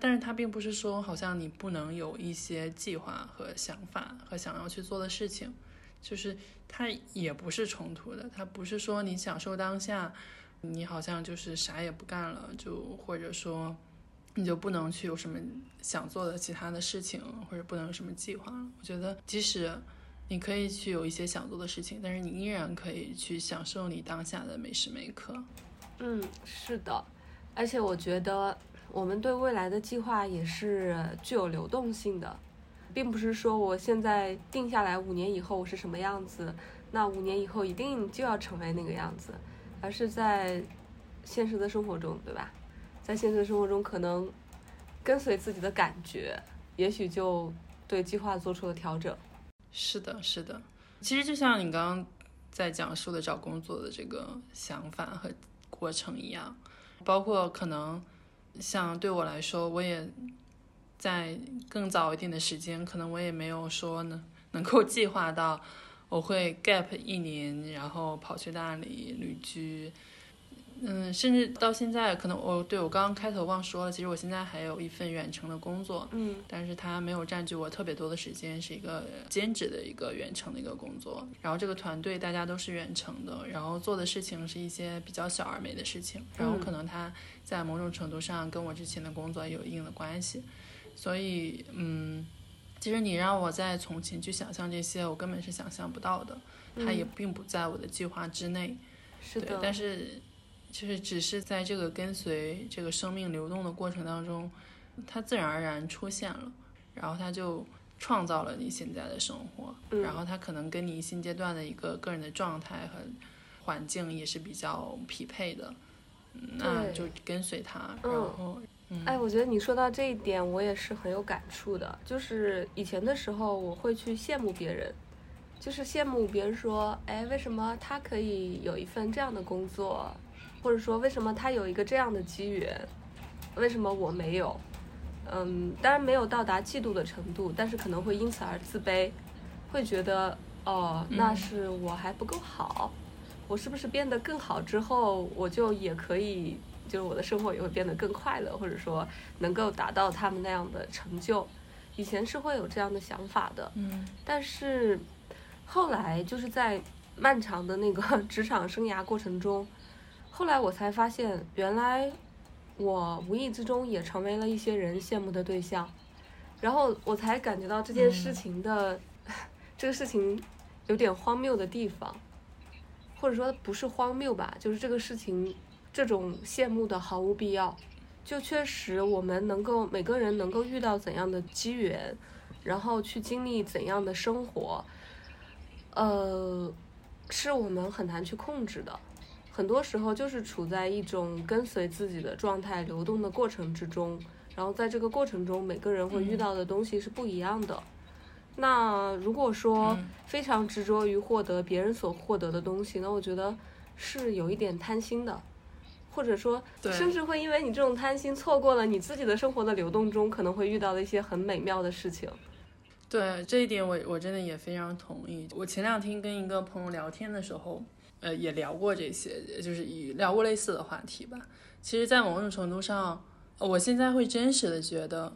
但是它并不是说，好像你不能有一些计划和想法和想要去做的事情，就是它也不是冲突的。它不是说你享受当下，你好像就是啥也不干了，就或者说你就不能去有什么想做的其他的事情，或者不能有什么计划了。我觉得，即使你可以去有一些想做的事情，但是你依然可以去享受你当下的每时每刻。嗯，是的，而且我觉得。我们对未来的计划也是具有流动性的，并不是说我现在定下来五年以后我是什么样子，那五年以后一定就要成为那个样子，而是在现实的生活中，对吧？在现实的生活中，可能跟随自己的感觉，也许就对计划做出了调整。是的，是的。其实就像你刚刚在讲述的找工作的这个想法和过程一样，包括可能。像对我来说，我也在更早一点的时间，可能我也没有说能，能够计划到我会 gap 一年，然后跑去大理旅居。嗯，甚至到现在，可能我对我刚刚开头忘说了，其实我现在还有一份远程的工作，嗯，但是它没有占据我特别多的时间，是一个兼职的一个远程的一个工作。然后这个团队大家都是远程的，然后做的事情是一些比较小而美的事情，然后可能它在某种程度上跟我之前的工作有一定的关系。所以，嗯，其实你让我再从前去想象这些，我根本是想象不到的，它也并不在我的计划之内。是的，但是。就是只是在这个跟随这个生命流动的过程当中，它自然而然出现了，然后它就创造了你现在的生活，然后它可能跟你现阶段的一个个人的状态和环境也是比较匹配的，那就跟随它。然后，哎，我觉得你说到这一点，我也是很有感触的。就是以前的时候，我会去羡慕别人，就是羡慕别人说，哎，为什么他可以有一份这样的工作？或者说，为什么他有一个这样的机缘，为什么我没有？嗯，当然没有到达嫉妒的程度，但是可能会因此而自卑，会觉得哦，那是我还不够好，我是不是变得更好之后，我就也可以，就是我的生活也会变得更快乐，或者说能够达到他们那样的成就？以前是会有这样的想法的，嗯，但是后来就是在漫长的那个 职场生涯过程中。后来我才发现，原来我无意之中也成为了一些人羡慕的对象，然后我才感觉到这件事情的 这个事情有点荒谬的地方，或者说不是荒谬吧，就是这个事情这种羡慕的毫无必要。就确实我们能够每个人能够遇到怎样的机缘，然后去经历怎样的生活，呃，是我们很难去控制的。很多时候就是处在一种跟随自己的状态流动的过程之中，然后在这个过程中，每个人会遇到的东西是不一样的。那如果说非常执着于获得别人所获得的东西，那我觉得是有一点贪心的，或者说甚至会因为你这种贪心错过了你自己的生活的流动中可能会遇到的一些很美妙的事情。对这一点，我我真的也非常同意。我前两天跟一个朋友聊天的时候。呃，也聊过这些，就是以聊过类似的话题吧。其实，在某种程度上，我现在会真实的觉得，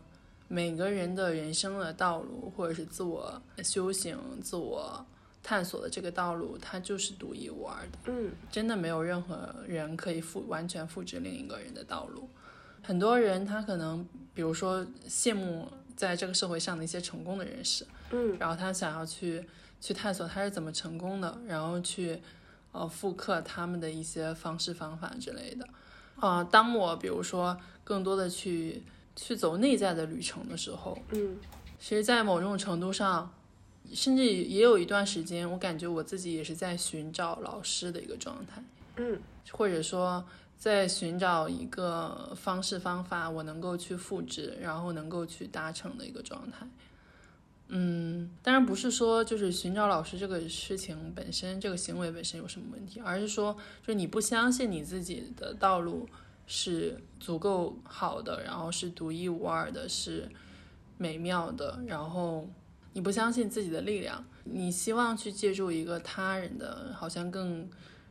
每个人的人生的道路，或者是自我修行、自我探索的这个道路，它就是独一无二的。嗯，真的没有任何人可以复完全复制另一个人的道路。很多人他可能，比如说羡慕在这个社会上的一些成功的人士，嗯，然后他想要去去探索他是怎么成功的，然后去。呃，复刻他们的一些方式方法之类的，啊，当我比如说更多的去去走内在的旅程的时候，嗯，其实，在某种程度上，甚至也有一段时间，我感觉我自己也是在寻找老师的一个状态，嗯，或者说在寻找一个方式方法，我能够去复制，然后能够去达成的一个状态。嗯，当然不是说就是寻找老师这个事情本身，这个行为本身有什么问题，而是说，就是你不相信你自己的道路是足够好的，然后是独一无二的，是美妙的，然后你不相信自己的力量，你希望去借助一个他人的，好像更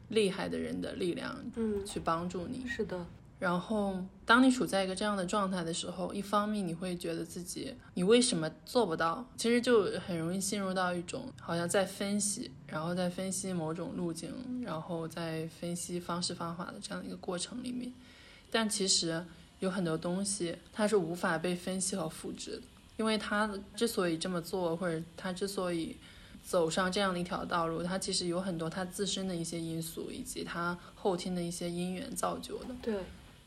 厉害的人的力量，嗯，去帮助你。是的。然后，当你处在一个这样的状态的时候，一方面你会觉得自己你为什么做不到？其实就很容易陷入到一种好像在分析，然后在分析某种路径，然后在分析方式方法的这样的一个过程里面。但其实有很多东西它是无法被分析和复制的，因为他之所以这么做，或者他之所以走上这样的一条道路，他其实有很多他自身的一些因素，以及他后天的一些因缘造就的。对。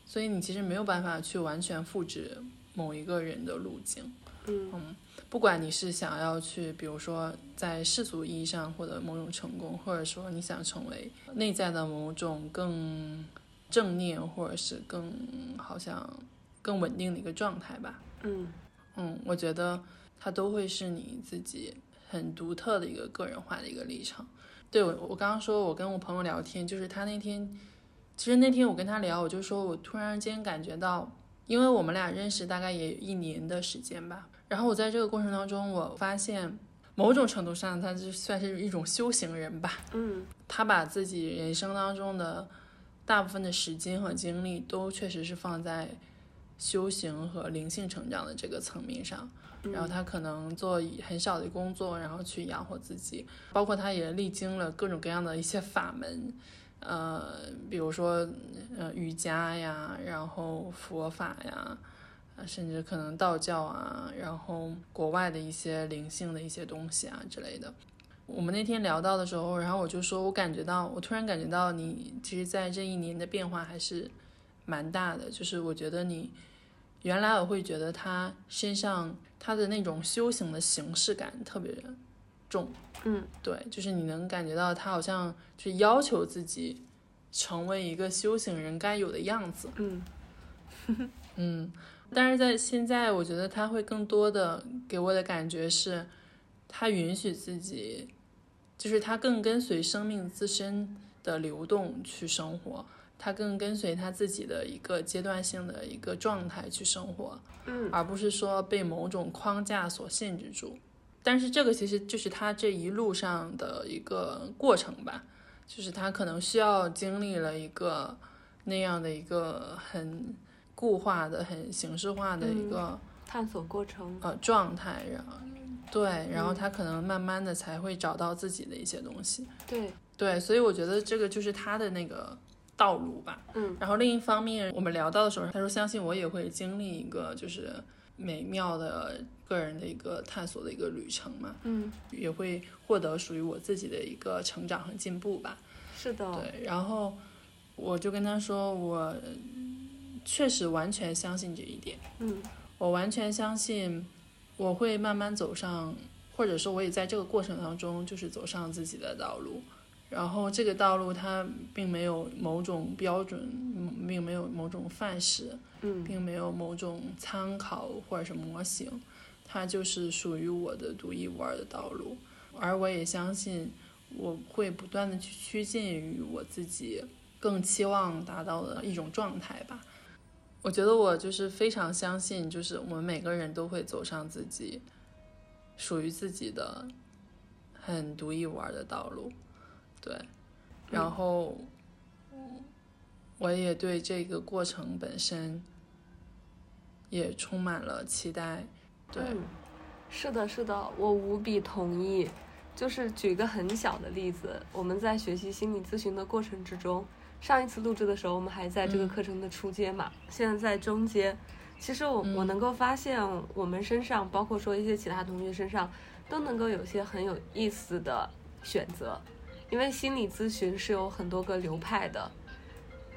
所以你其实没有办法去完全复制某一个人的路径，嗯，不管你是想要去，比如说在世俗意义上获得某种成功，或者说你想成为内在的某种更正念，或者是更好像更稳定的一个状态吧，嗯嗯，我觉得它都会是你自己很独特的一个个人化的一个历程。对我，我刚刚说我跟我朋友聊天，就是他那天。其实那天我跟他聊，我就说我突然间感觉到，因为我们俩认识大概也有一年的时间吧。然后我在这个过程当中，我发现某种程度上，他就算是一种修行人吧。嗯他把自己人生当中的大部分的时间和精力，都确实是放在修行和灵性成长的这个层面上。然后他可能做很少的工作，然后去养活自己，包括他也历经了各种各样的一些法门，呃，比如说呃瑜伽呀，然后佛法呀，啊，甚至可能道教啊，然后国外的一些灵性的一些东西啊之类的。我们那天聊到的时候，然后我就说，我感觉到，我突然感觉到你其实在这一年的变化还是蛮大的，就是我觉得你原来我会觉得他身上他的那种修行的形式感特别重，嗯，对，就是你能感觉到他好像就是要求自己成为一个修行人该有的样子，嗯。嗯，但是在现在，我觉得他会更多的给我的感觉是，他允许自己，就是他更跟随生命自身的流动去生活，他更跟随他自己的一个阶段性的一个状态去生活，嗯，而不是说被某种框架所限制住。但是这个其实就是他这一路上的一个过程吧，就是他可能需要经历了一个那样的一个很固化的、很形式化的一个、探索过程。呃状态，然后对，然后他可能慢慢的才会找到自己的一些东西。对，对，所以我觉得这个就是他的那个道路吧。嗯，然后另一方面，我们聊到的时候，他说相信我也会经历一个就是美妙的个人的一个探索的一个旅程嘛，嗯，也会获得属于我自己的一个成长和进步吧。是的，对，然后我就跟他说，我确实完全相信这一点。嗯我完全相信我会慢慢走上，或者说我也在这个过程当中就是走上自己的道路。然后这个道路它并没有某种标准，嗯并没有某种范式，嗯并没有某种参考或者是模型，它就是属于我的独一无二的道路。而我也相信我会不断的去趋近于我自己更期望达到的一种状态吧。我觉得我就是非常相信，就是我们每个人都会走上自己属于自己的很独一无二的道路，对。然后，我也对这个过程本身也充满了期待，对，嗯，是的，是的，我无比同意。就是举一个很小的例子，我们在学习心理咨询的过程之中，上一次录制的时候，我们还在这个嗯课程的初阶嘛，现在在中阶。其实我我嗯能够发现，我们身上，包括说一些其他同学身上，都能够有些很有意思的选择，因为心理咨询是有很多个流派的。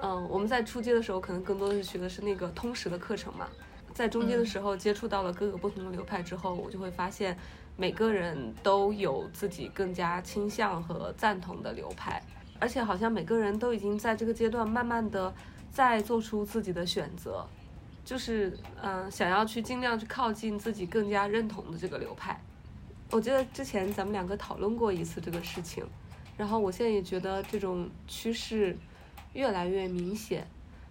嗯，我们在初阶的时候，可能更多的是学的是那个通识的课程嘛，在中间的时候接触到了各个不同的流派之后，我就会发现每个人都有自己更加倾向和赞同的流派，而且好像每个人都已经在这个阶段慢慢的在做出自己的选择，就是嗯、呃想要去尽量去靠近自己更加认同的这个流派。我记得之前咱们两个讨论过一次这个事情，然后我现在也觉得这种趋势越来越明显，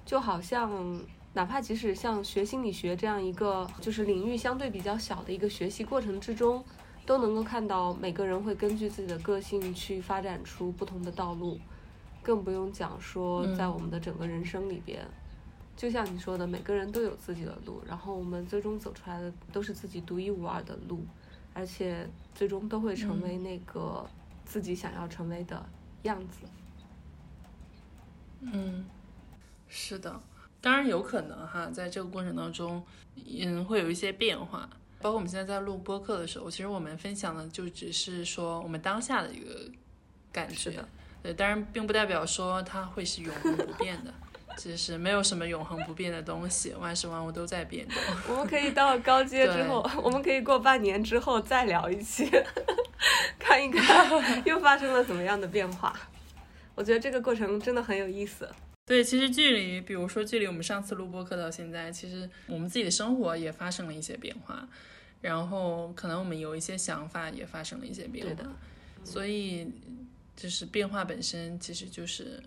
就好像哪怕即使像学心理学这样一个就是领域相对比较小的一个学习过程之中，都能够看到每个人会根据自己的个性去发展出不同的道路，更不用讲说在我们的整个人生里边，就像你说的，每个人都有自己的路，然后我们最终走出来的都是自己独一无二的路，而且最终都会成为那个自己想要成为的样子。嗯，是的，当然有可能哈，在这个过程当中，嗯，会有一些变化。包括我们现在在录播客的时候，其实我们分享的就只是说我们当下的一个感觉对，当然并不代表说它会是永恒不变的，其实没有什么永恒不变的东西，万事万物都在变动。我们可以到了高阶之后，我们可以过半年之后再聊一期，看一看又发生了怎么样的变化。我觉得这个过程真的很有意思。对，其实距离，比如说距离我们上次录播课到现在，其实我们自己的生活也发生了一些变化，然后可能我们有一些想法也发生了一些变化，对的所以就是变化本身其实就是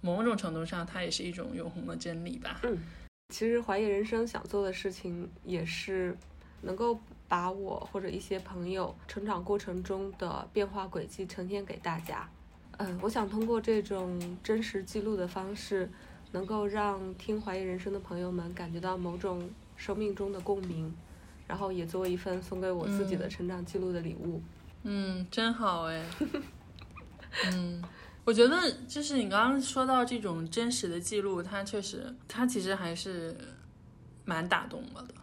某种程度上它也是一种永恒的真理吧。嗯其实怀疑人生想做的事情也是能够把我或者一些朋友成长过程中的变化轨迹呈现给大家。嗯，我想通过这种真实记录的方式，能够让听怀疑人生的朋友们感觉到某种生命中的共鸣，然后也作为一份送给我自己的成长记录的礼物。嗯，真好哎。嗯，我觉得就是你刚刚说到这种真实的记录，它确实，它其实还是蛮打动我的。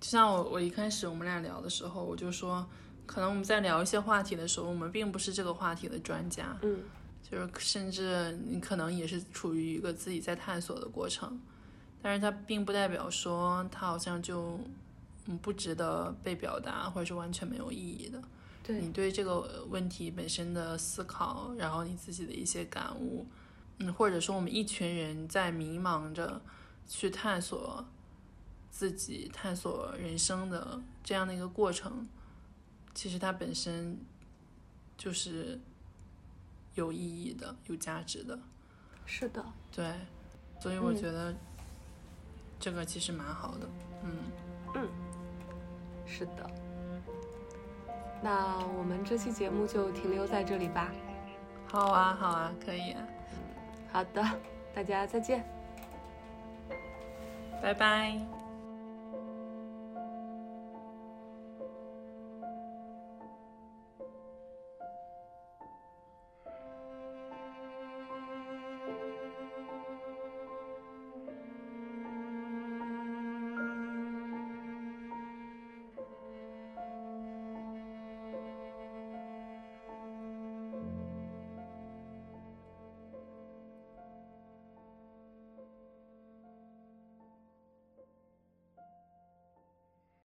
就像我，我一开始我们俩聊的时候，我就说，可能我们在聊一些话题的时候，我们并不是这个话题的专家，嗯，就是甚至你可能也是处于一个自己在探索的过程，但是它并不代表说它好像就嗯不值得被表达，或者是完全没有意义的。对你对这个问题本身的思考，然后你自己的一些感悟，嗯，或者说我们一群人在迷茫着去探索自己、探索人生的这样的一个过程，其实它本身就是有意义的、有价值的。是的，对，所以我嗯觉得这个其实蛮好的。嗯嗯，是的。那我们这期节目就停留在这里吧。好啊，好啊，可以啊，好的，大家再见。拜拜。